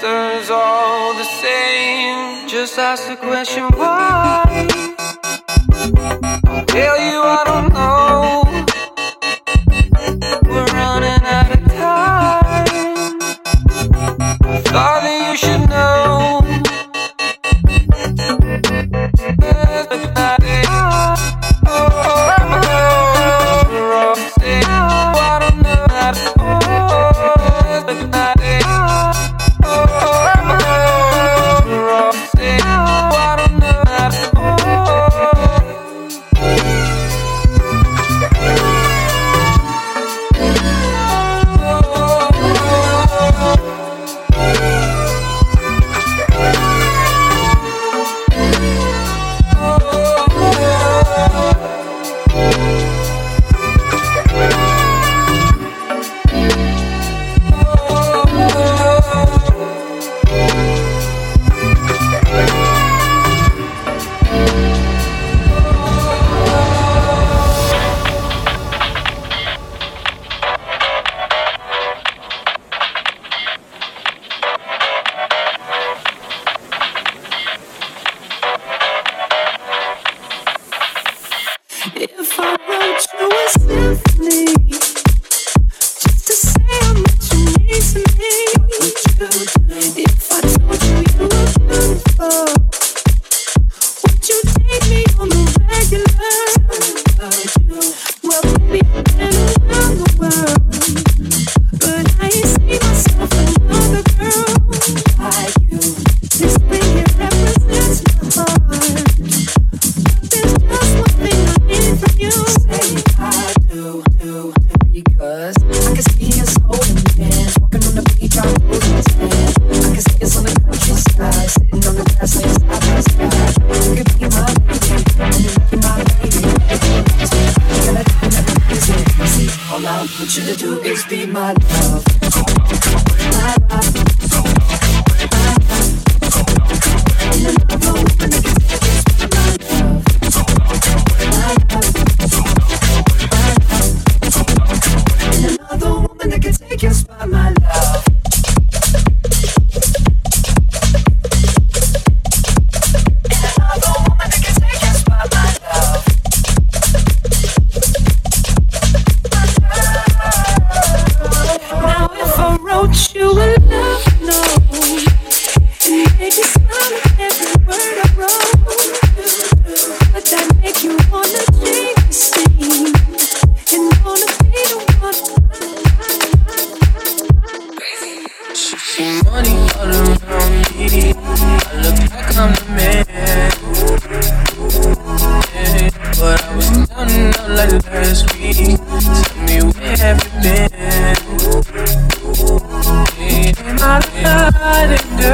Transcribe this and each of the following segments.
sisters all the same. Just ask the question why. I'll tell you what.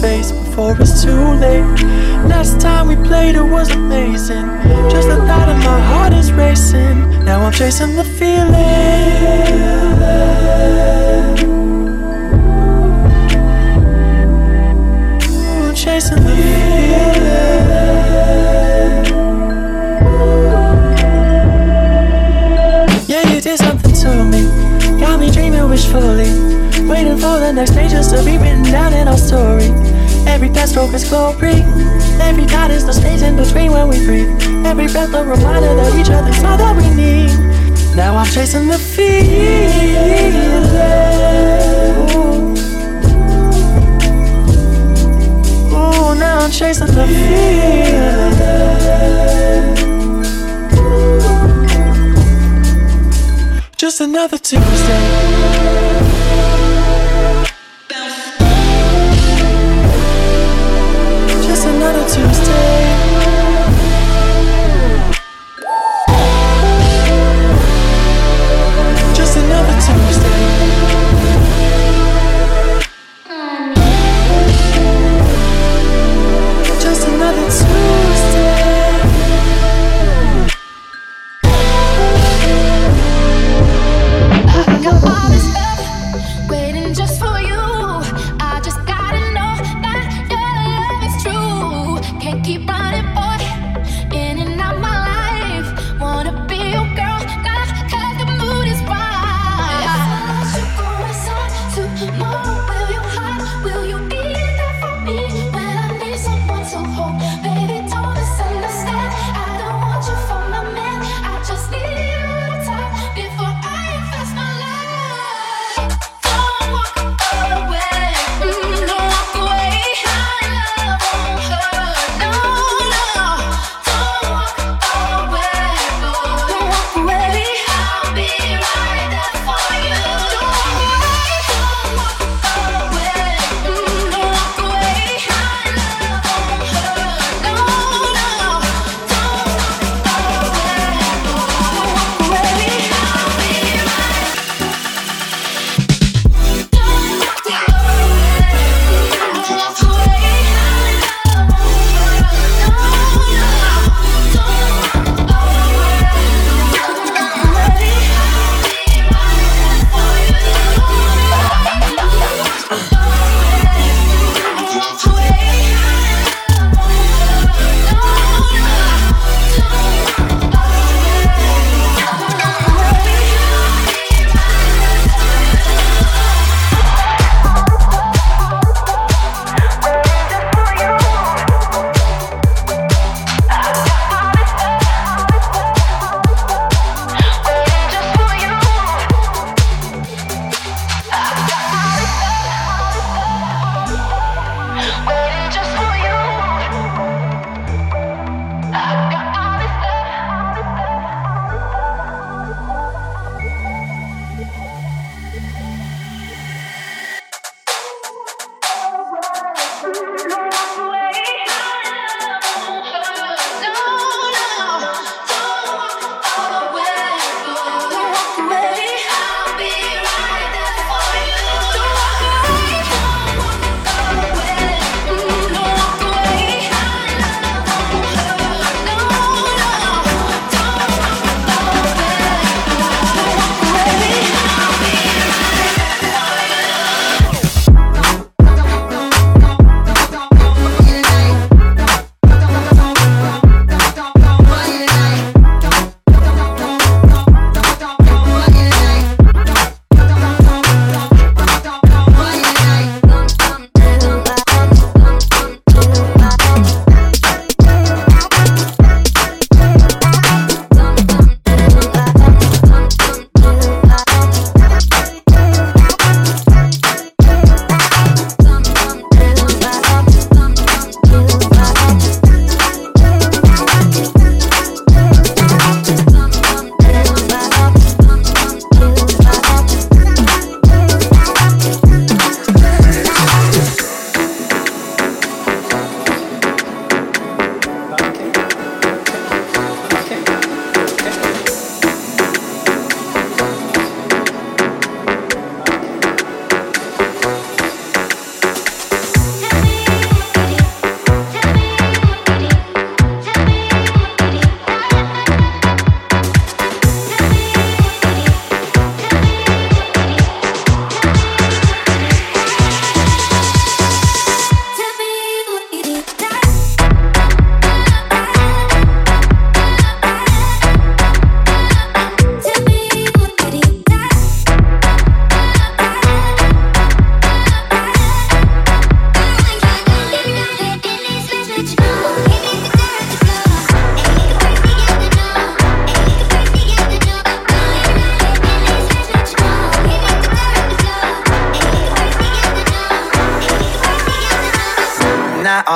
face before it's too late. Last time we played, it was amazing. Just the thought of my heart is racing. Now I'm chasing the feeling. chasing the feeling. Yeah, you did something to me. Got me dreaming wishfully. Waiting for the next pages to be written down in our story. Every stroke is glory. Every night is the space in between when we breathe. Every breath a reminder that each other's all that we need. Now I'm chasing the feeling. Ooh, now I'm chasing the feeling. Just another Tuesday. Just another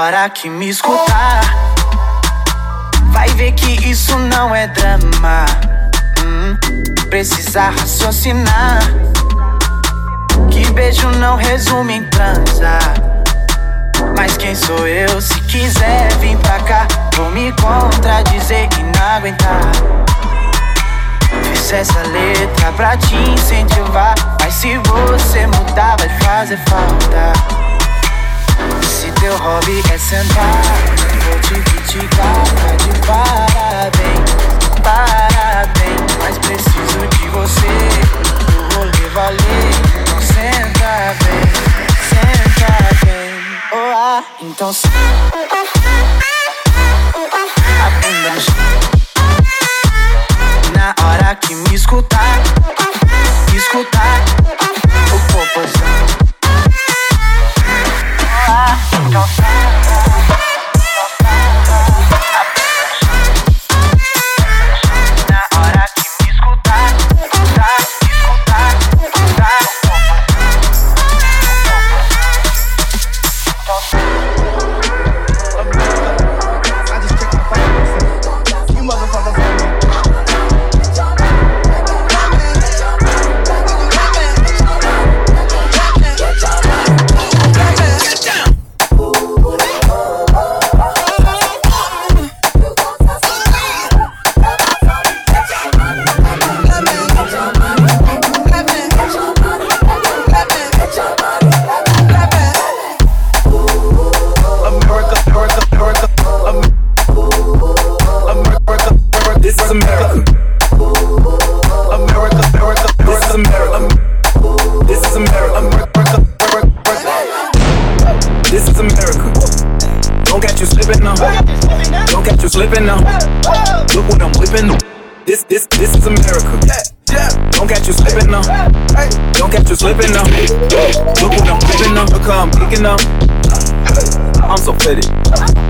hora que me escutar, vai ver que isso não é drama. Hum, precisa raciocinar. Que beijo não resume em transar. Mas quem sou eu? Se quiser vir pra cá, vou me contradizer e não aguentar. Fiz essa letra pra te incentivar. Mas se você mudar, vai fazer falta. Se teu hobby é sentar, vou te criticar. Tá de parabéns, parabéns. Mas preciso de você, o rolê valer. Então senta bem, senta bem. Oh, ah, então senta. Na hora que me escutar, escutar o popozão. Ah, então Slipping now. Look what I'm whipping now. Look how I'm kicking now. I'm so pretty.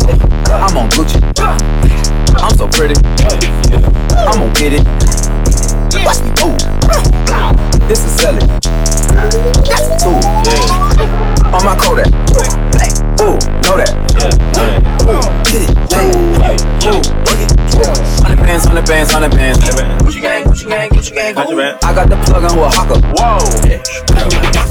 I got the plug on with hawker. Whoa. America.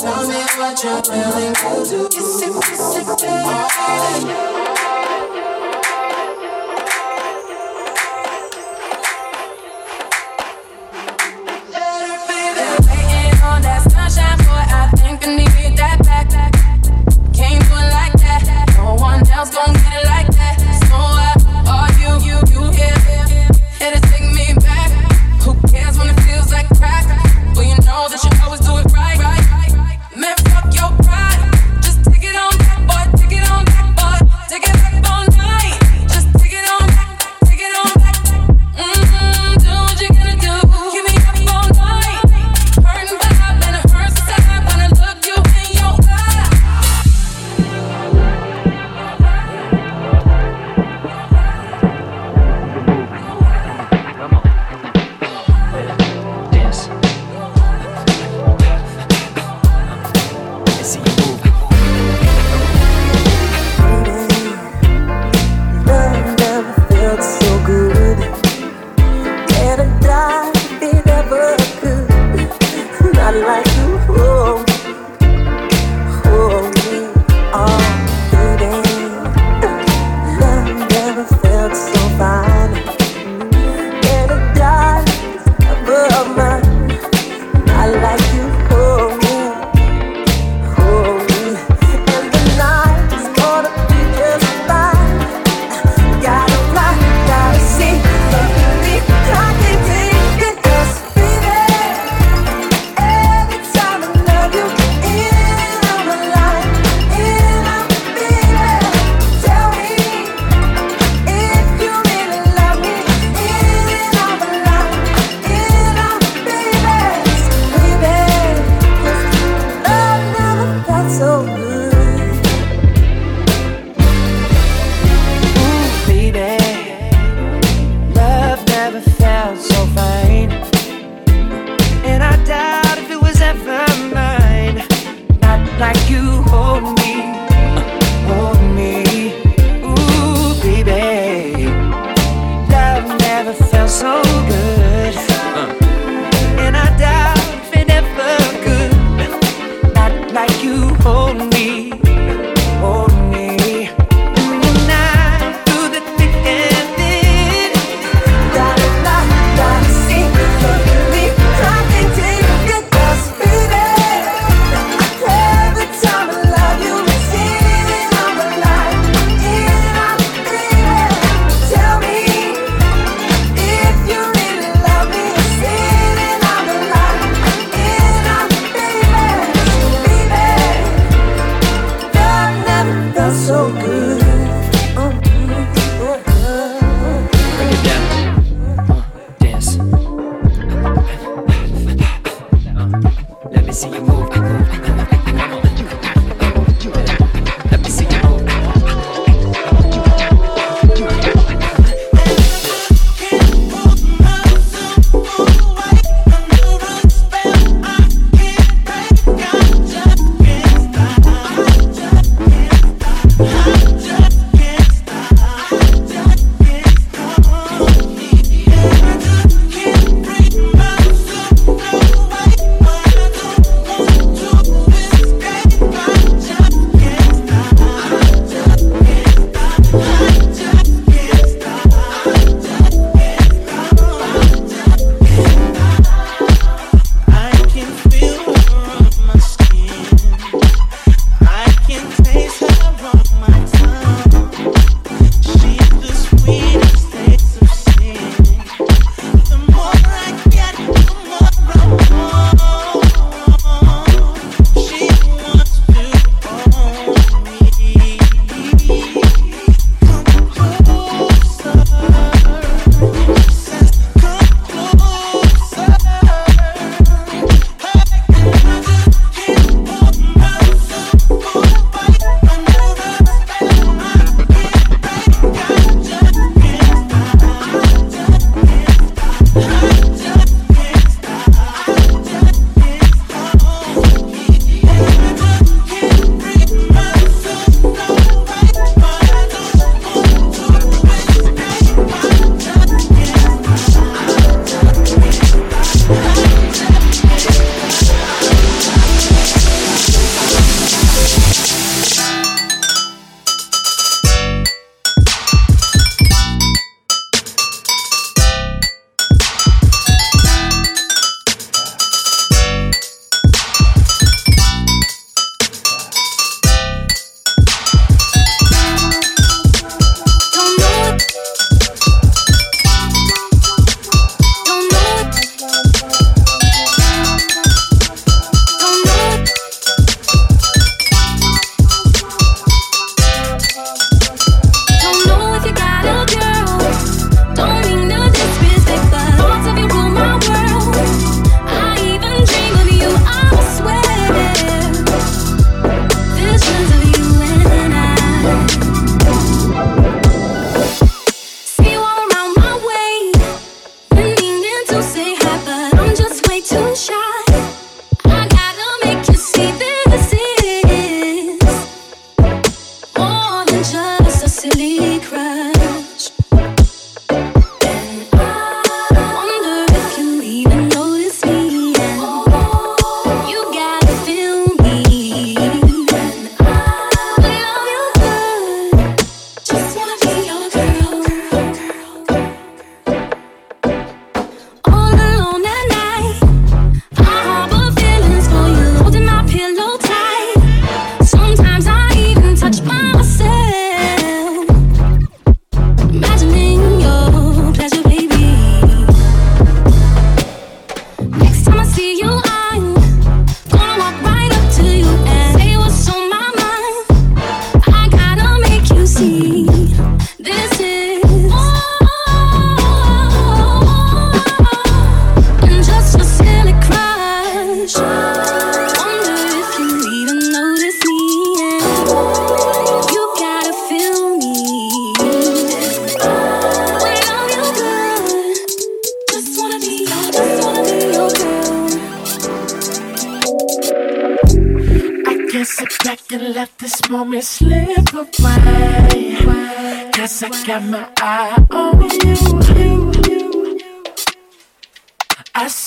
Tell me what you're willing to do. Kiss it, kiss it, baby.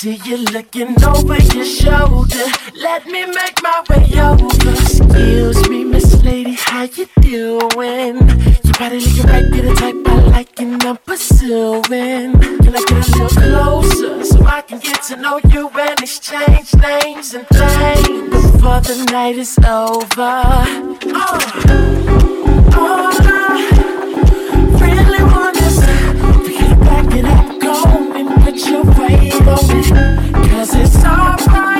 see you looking over your shoulder. Let me make my way over. Excuse me, Miss Lady, how you doing? Your body looking right, get a type I like and I'm pursuing. Can I get a little closer so I can get to know you and exchange names and things before the night is over? Uh. Cause it's our pride.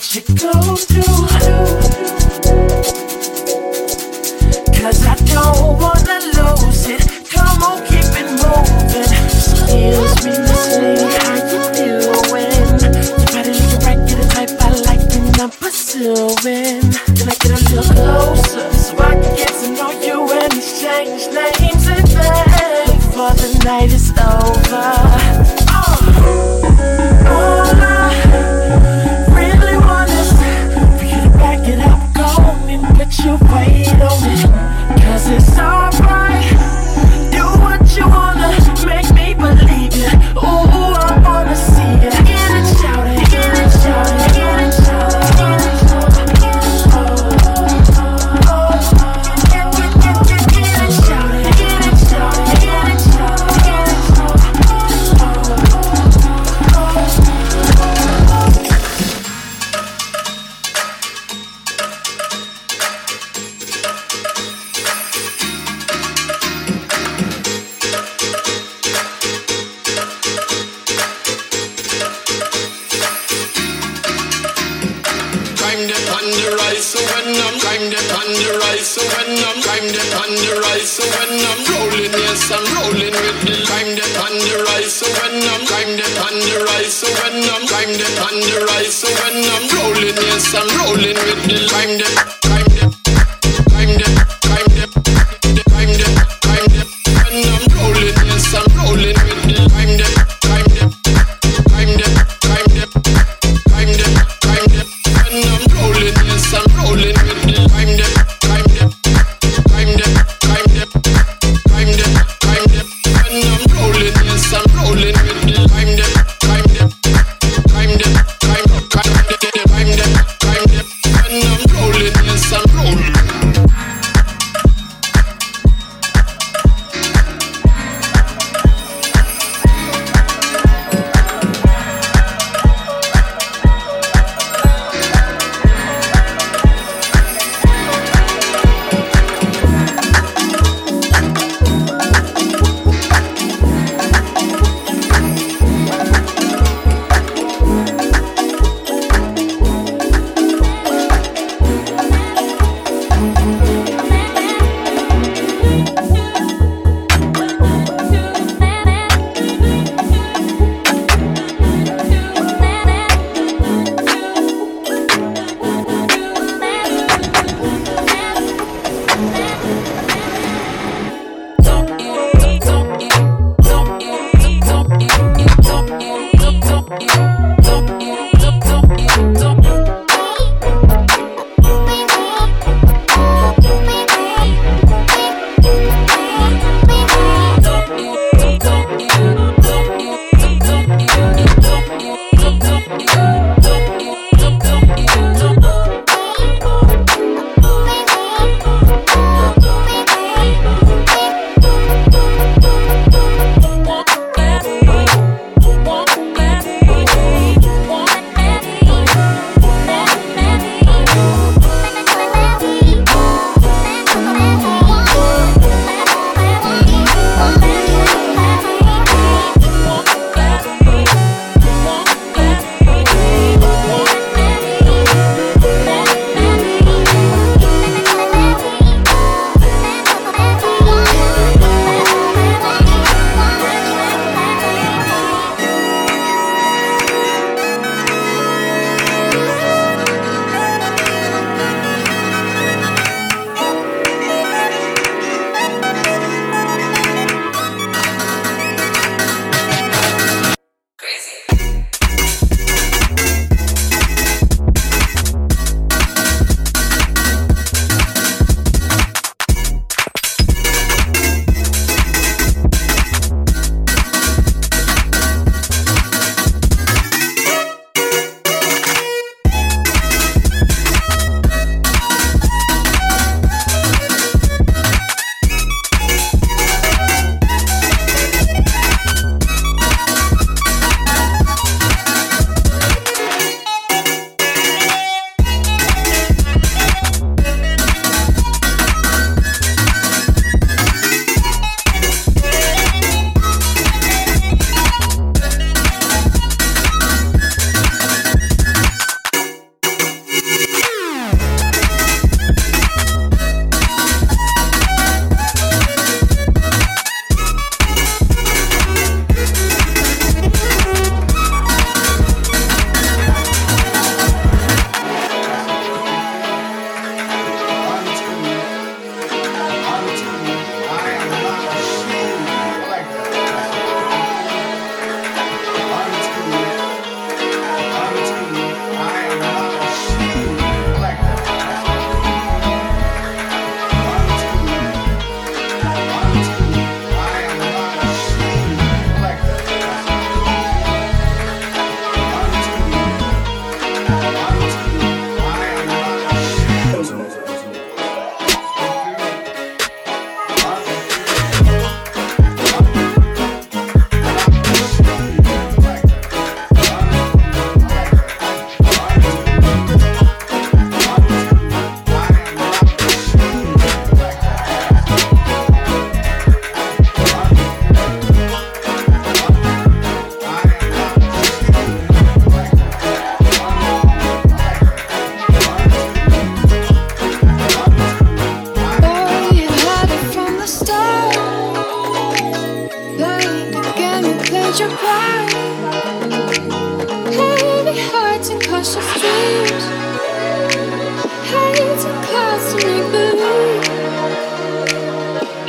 watch it.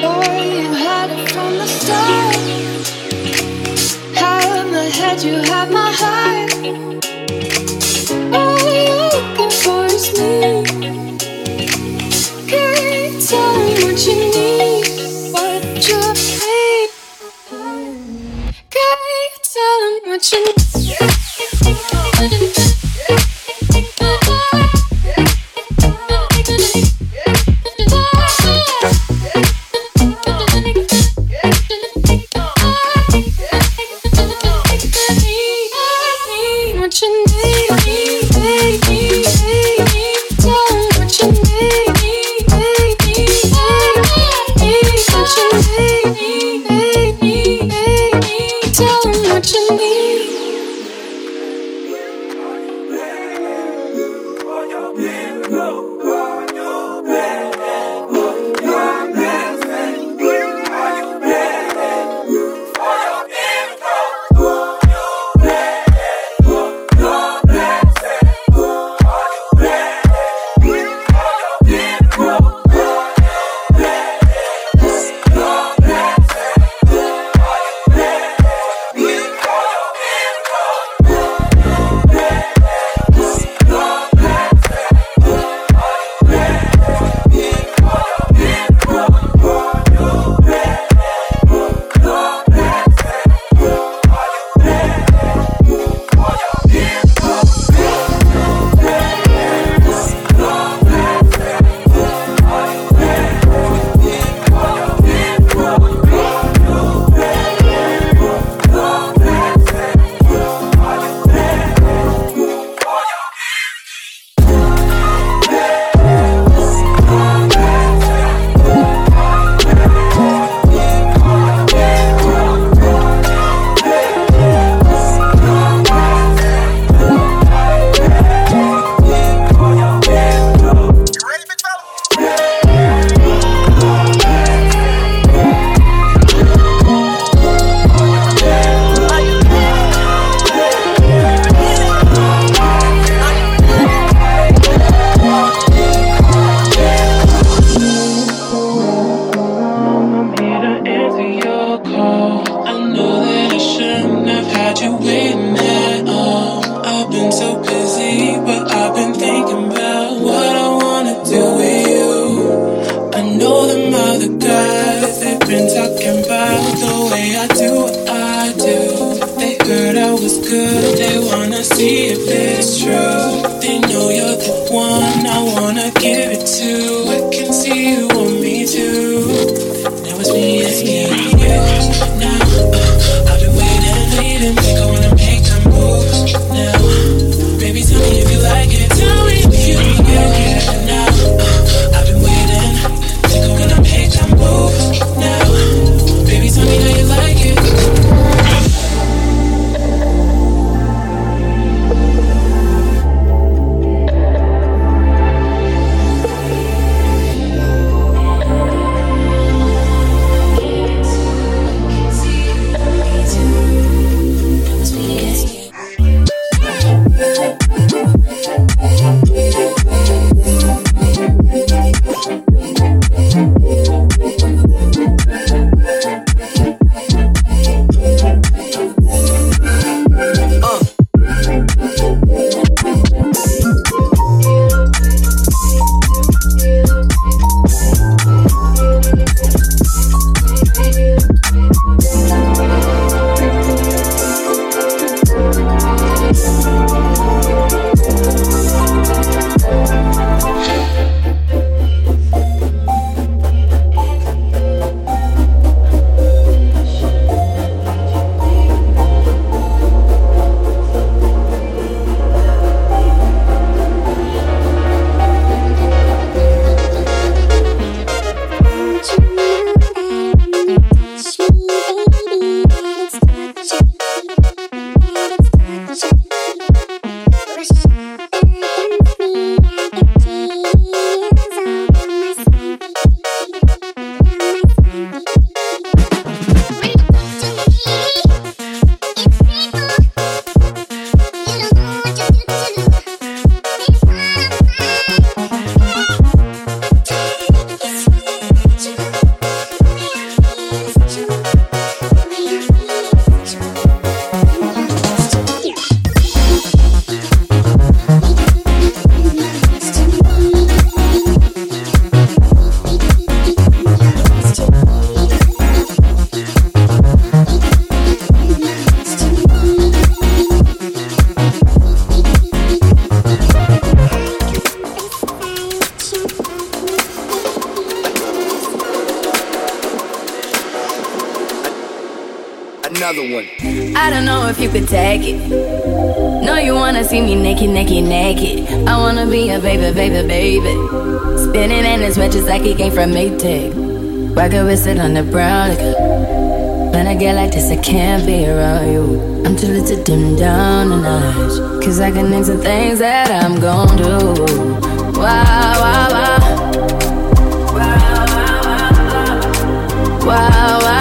You have had it from the start. How my heart. Tell another one. I don't know if you could take it. No, you wanna see me naked, naked, naked. I wanna be a baby, baby, baby. Spinning in his just like he came from Maytag. Rocket with it on the brown. When I get like this, I can't be around you. I'm too little to dim down the night. Cause I can some things that I'm gon' do. Wow, Wow, wow, wow. Wow, wow, wow.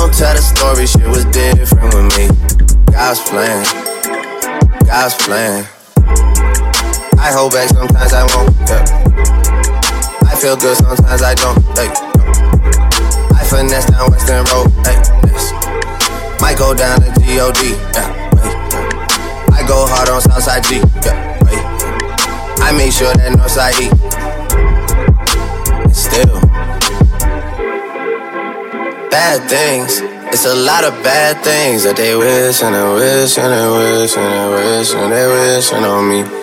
Gon' tell the story, shit was different with me. God's plan, God's plan. I hold back sometimes I won't. Yeah. I feel good sometimes I don't. Hey. I finesse down Weston Road. Hey. Yes. Might go down to God. Yeah. I go hard on Southside G. Yeah. I make sure that Northside E. bad things. It's a lot of bad things that they wish and they wish and they wish and they wish and they wishing on me.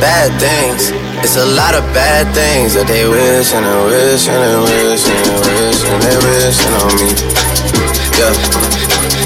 bad things. It's a lot of bad things that they wish and they wish and they wish and they wish and they wishing on me. Yeah.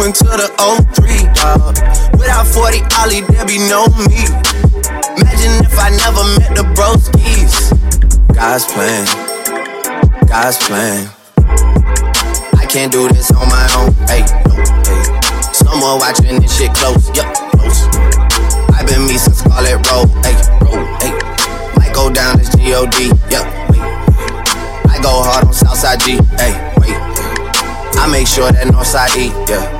02 into the 03, dog. Without 40 Oli, there be no me. Imagine if I never met the broskies. God's plan, God's plan. I can't do this on my own. Hey, no, hey. Someone watching this shit close, yup, close. I've been me since Scarlett Road, hey, road, hey. Might go down as G-O-D, yup, wait. I go hard on Southside G, hey, wait. I make sure that Northside E, yeah.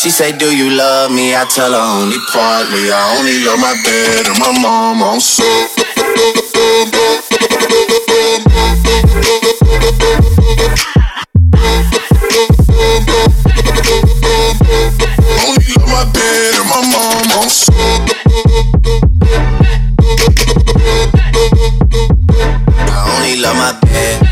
She say, Do you love me? I tell her only partly. I only love my bed and my mom on so. I only love my bed